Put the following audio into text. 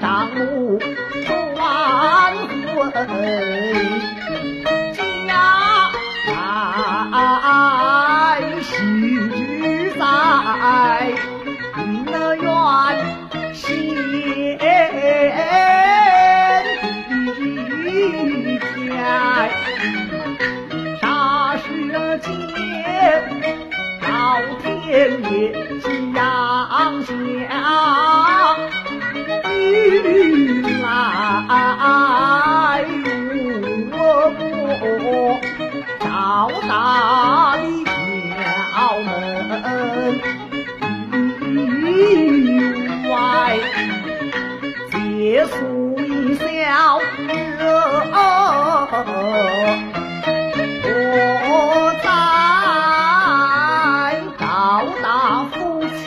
当母传婚，大的桥门，门外借宿一宵。我在高大夫妻。